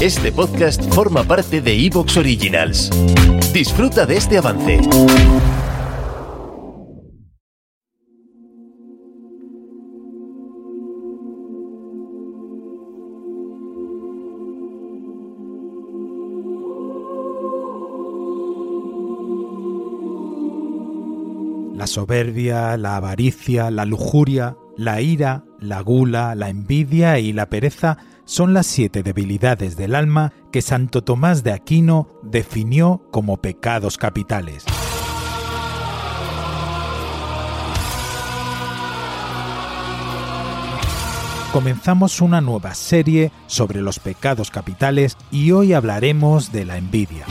Este podcast forma parte de Evox Originals. Disfruta de este avance. La soberbia, la avaricia, la lujuria, la ira, la gula, la envidia y la pereza son las siete debilidades del alma que Santo Tomás de Aquino definió como pecados capitales. Comenzamos una nueva serie sobre los pecados capitales y hoy hablaremos de la envidia.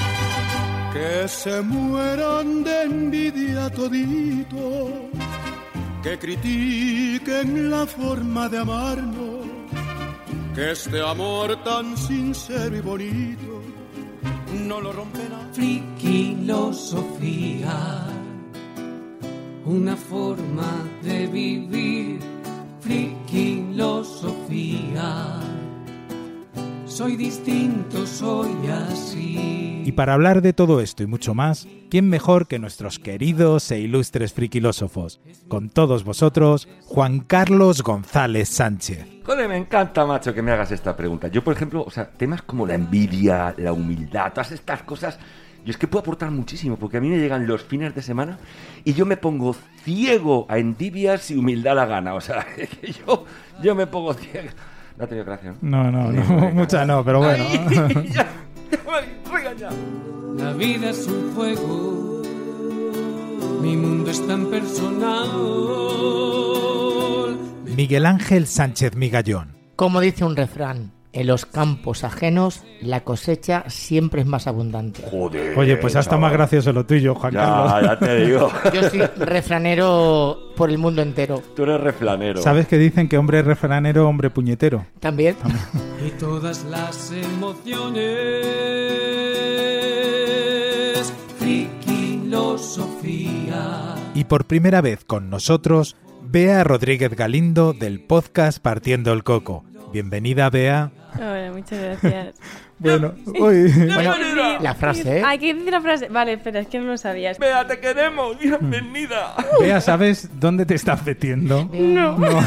Que se mueran de envidia todito, que critiquen la forma de amarnos, este amor tan sincero y bonito no lo romperá. Friquilosofía, una forma de vivir. Friquilosofía, soy distinto, soy así. Y para hablar de todo esto y mucho más, ¿quién mejor que nuestros queridos e ilustres friquilósofos? Con todos vosotros, Juan Carlos González Sánchez. Joder, me encanta, macho, que me hagas esta pregunta. Yo, por ejemplo, o sea, temas como la envidia, la humildad, todas estas cosas, yo es que puedo aportar muchísimo, porque a mí me llegan los fines de semana y yo me pongo ciego a envidias y humildad a la gana. O sea, que yo, yo me pongo ciego. No ha tenido gracia, ¿no? No, no, no, mucha no, pero bueno. Ay, ya, oiga, ya. La vida es un juego, mi mundo es tan personal. Miguel Ángel Sánchez Migallón. Como dice un refrán, en los campos ajenos la cosecha siempre es más abundante. Joder. Oye, pues hasta chaval. más gracioso lo tuyo, Juan Ya, Carlos. ya te digo. Yo soy refranero por el mundo entero. Tú eres reflanero. ¿Sabes que dicen que hombre refranero, hombre puñetero? También. Y todas las emociones, friquilosofía. Y por primera vez con nosotros, Bea Rodríguez Galindo del podcast Partiendo el Coco. Bienvenida, Bea. Hola, muchas gracias. Bueno, uy. Bueno, la frase, ¿eh? Hay que decir la frase. Vale, espera, es que no lo sabías. Vea, te queremos. Bienvenida. Bea, ¿sabes dónde te estás metiendo? No. No.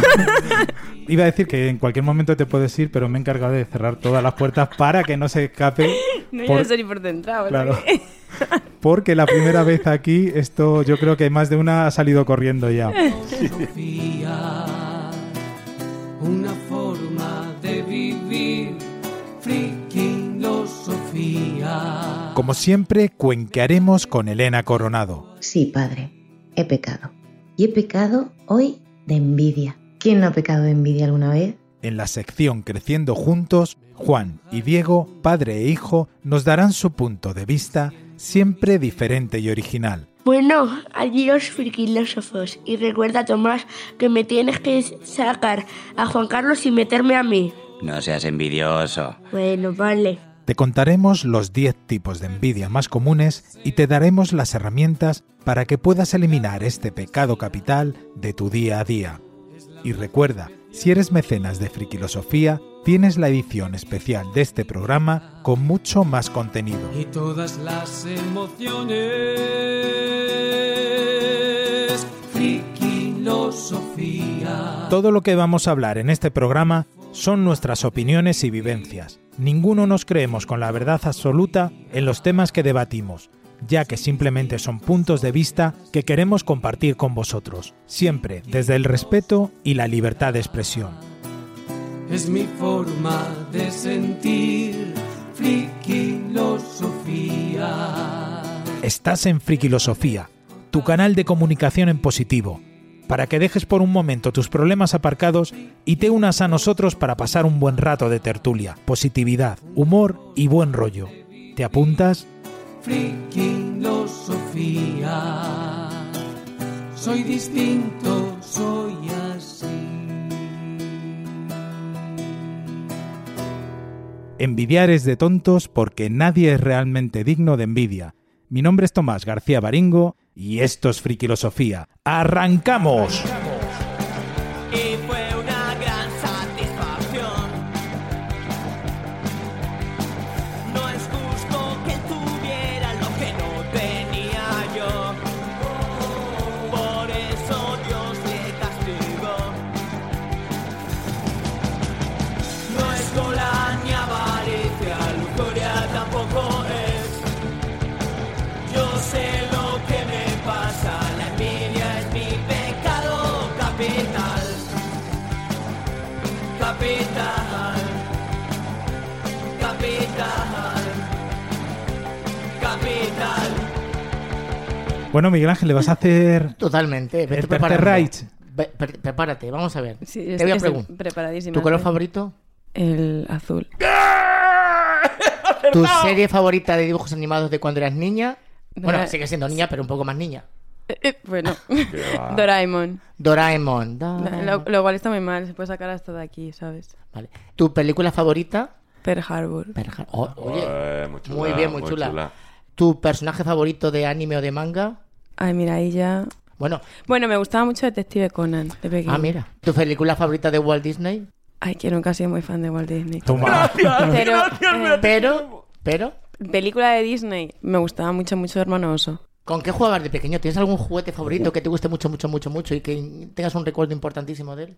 Iba a decir que en cualquier momento te puedes ir, pero me he encargado de cerrar todas las puertas para que no se escape. No, por- ya no por entraba, Claro. Porque la primera vez aquí, esto yo creo que más de una ha salido corriendo ya. Filosofía, Como siempre, cuenquearemos con Elena Coronado. Sí, padre, he pecado. Y he pecado hoy de envidia. ¿Quién no ha pecado de envidia alguna vez? En la sección Creciendo Juntos, Juan y Diego, padre e hijo, nos darán su punto de vista, siempre diferente y original. Bueno, allí los filósofos. Y recuerda, Tomás, que me tienes que sacar a Juan Carlos y meterme a mí. No seas envidioso. Bueno, vale. Te contaremos los 10 tipos de envidia más comunes y te daremos las herramientas para que puedas eliminar este pecado capital de tu día a día. Y recuerda, si eres mecenas de Friquilosofía, tienes la edición especial de este programa con mucho más contenido. Y todas las emociones. Friquilosofía. Todo lo que vamos a hablar en este programa son nuestras opiniones y vivencias. Ninguno nos creemos con la verdad absoluta en los temas que debatimos, ya que simplemente son puntos de vista que queremos compartir con vosotros, siempre desde el respeto y la libertad de expresión. Es mi forma de sentir. Friquilosofía. Estás en Friquilosofía, tu canal de comunicación en positivo, para que dejes por un momento tus problemas aparcados y te unas a nosotros para pasar un buen rato de tertulia, positividad, humor y buen rollo. ¿Te apuntas? Soy distinto, soy así. Envidiar es de tontos porque nadie es realmente digno de envidia. Mi nombre es Tomás García Baringo y esto es Frikilosofía. ¡Arrancamos! Y Bueno, Miguel Ángel, ¿le vas a hacer Totalmente. vete el tercer preparando. Reich? Ve- pre- prepárate, vamos a ver. Sí, Te es- voy a estoy preguntar. ¿Tu color favorito? El azul. ¿Tu serie favorita de dibujos animados de cuando eras niña? Bueno, Dora- sigue siendo niña, pero un poco más niña. Eh, eh, bueno. Doraemon. Doraemon. Doraemon. Lo, lo cual está muy mal, se puede sacar hasta de aquí, ¿sabes? Vale. ¿Tu película favorita? Pearl Harbor. Pearl Har- Oh, oye, Eh, muy, chula, muy bien, muy, chula. ¿Tu personaje favorito de anime o de manga? Ay, mira, ahí ya. Bueno, Bueno, me gustaba mucho Detective Conan de pequeño. ah, mira. ¿Tu película favorita de Walt Disney? Ay, que nunca he sido muy fan de Walt Disney. Toma. Pero, eh, Pero, pero, película de Disney, me gustaba mucho, mucho Hermano Oso. ¿con qué jugabas de pequeño? ¿Tienes algún juguete favorito que te guste mucho, mucho, mucho, mucho y que tengas un recuerdo importantísimo de él?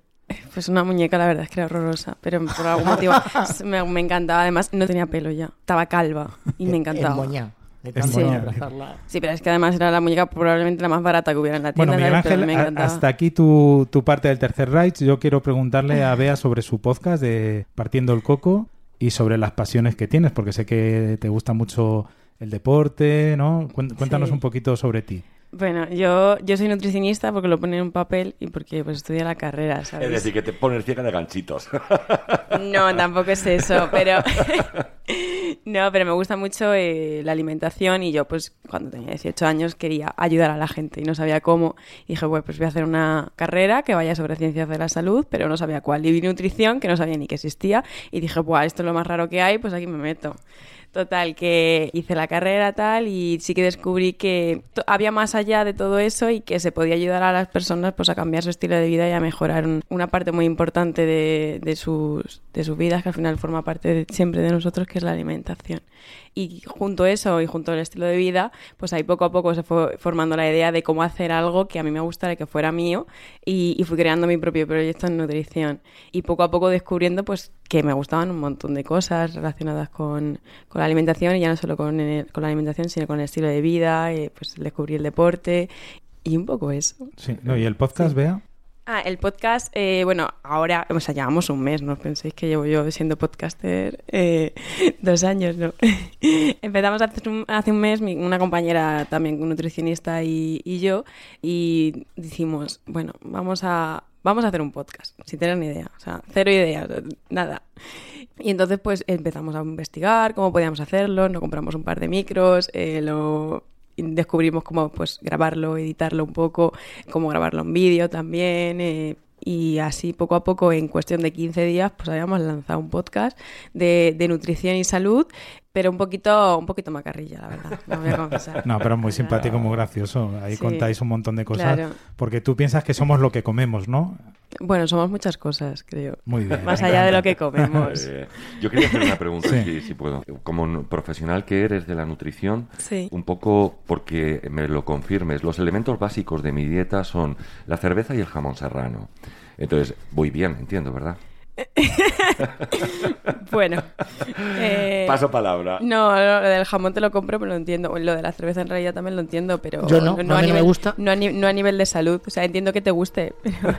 Pues una muñeca, la verdad es que era horrorosa, pero por algún motivo me, me encantaba. Además, no tenía pelo ya, estaba calva y me encantaba. El moña. De tanto moña. abrazarla. Sí, pero es que además era la muñeca probablemente la más barata que hubiera en la Bueno, tienda. Miguel a- encantaba. hasta aquí tu, tu parte del tercer Reich. Yo quiero preguntarle a Bea sobre su podcast de Partiendo el Coco y sobre las pasiones que tienes, porque sé que te gusta mucho el deporte, ¿no? Cuéntanos Sí. un poquito sobre ti. Bueno, yo, yo soy nutricionista porque lo pone en un papel y porque pues estudié la carrera, ¿sabes? Es decir, que te pones ciega de ganchitos. No, tampoco es eso, pero no, pero me gusta mucho eh, la alimentación y yo pues cuando tenía 18 años quería ayudar a la gente y no sabía cómo. Y dije, bueno, pues voy a hacer una carrera que vaya sobre ciencias de la salud, pero no sabía cuál. Y vi nutrición, que no sabía ni que existía, y dije, Buah, esto es lo más raro que hay, pues aquí me meto. Total, que hice la carrera tal y sí que descubrí que había más allá de todo eso y que se podía ayudar a las personas pues a cambiar su estilo de vida y a mejorar un- una parte muy importante de, de sus, de sus vidas que al final forma parte de- siempre de nosotros que es la alimentación. Y junto a eso y junto al estilo de vida, pues ahí poco a poco se fue formando la idea de cómo hacer algo que a mí me gustara que fuera mío y, y fui creando mi propio proyecto en nutrición. Y poco a poco descubriendo pues que me gustaban un montón de cosas relacionadas con, con la alimentación y ya no solo con, el- con la alimentación, sino con el estilo de vida, eh, pues descubrí el deporte y un poco eso. Sí, no, ¿Y el podcast, Bea? Ah, el podcast, eh, bueno, ahora, o sea, llevamos un mes, no penséis que llevo yo siendo podcaster eh, dos años, ¿no? Empezamos hace un, hace un mes, mi- una compañera también nutricionista y, y yo, y decimos, bueno, vamos a, vamos a hacer un podcast, sin tener ni idea, o sea, cero ideas, nada. Y entonces, pues empezamos a investigar cómo podíamos hacerlo, nos compramos un par de micros, eh, lo descubrimos cómo pues grabarlo, editarlo un poco, cómo grabarlo en vídeo también. eh, y así poco a poco, en cuestión de 15 días, pues habíamos lanzado un podcast de nutrición y salud, pero un poquito, un poquito macarrilla, la verdad, lo voy a confesar. No, pero muy simpático, muy gracioso. Ahí Sí, contáis un montón de cosas. claro. Porque tú piensas que somos lo que comemos, ¿no? Bueno, somos muchas cosas, creo. Muy bien. Más allá de lo que comemos. Eh, yo quería hacer una pregunta, Sí. si, si puedo. Como un profesional que eres de la nutrición, Sí. un poco porque me lo confirmes, los elementos básicos de mi dieta son la cerveza y el jamón serrano. Entonces, voy bien, entiendo, ¿verdad? Bueno. eh, Paso palabra. No, lo del jamón te lo compro, pero lo entiendo. Lo de la cerveza en realidad también lo entiendo, pero... Yo no, a mí no me nivel, gusta. No a, ni- no a nivel de salud. O sea, entiendo que te guste, pero...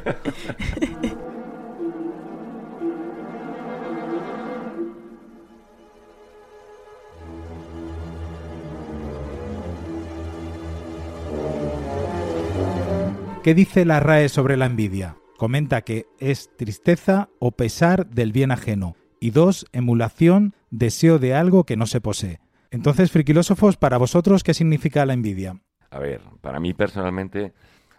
¿Qué dice la RAE sobre la envidia? Comenta que es tristeza o pesar del bien ajeno. Y dos, emulación, deseo de algo que no se posee. Entonces, friquilósofos, para vosotros, ¿qué significa la envidia? A ver, para mí personalmente,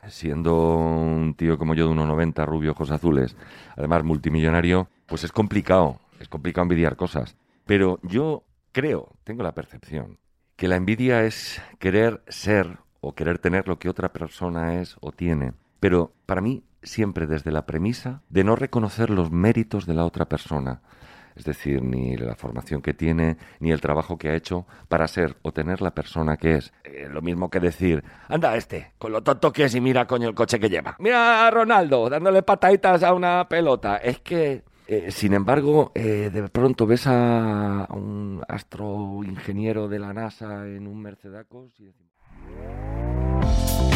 siendo un tío como yo de 1,90, rubio, ojos azules, además multimillonario, pues es complicado, es complicado envidiar cosas. Pero yo creo, tengo la percepción, que la envidia es querer ser o querer tener lo que otra persona es o tiene. Pero para mí, siempre desde la premisa de no reconocer los méritos de la otra persona es decir, ni la formación que tiene, ni el trabajo que ha hecho para ser o tener la persona que es. Eh, lo mismo que decir, anda este, con lo tonto que es y mira coño el coche que lleva. Mira a Ronaldo dándole pataditas a una pelota. Es que, eh, sin embargo, eh, de pronto ves a, un astro ingeniero de la NASA en un Mercedacos y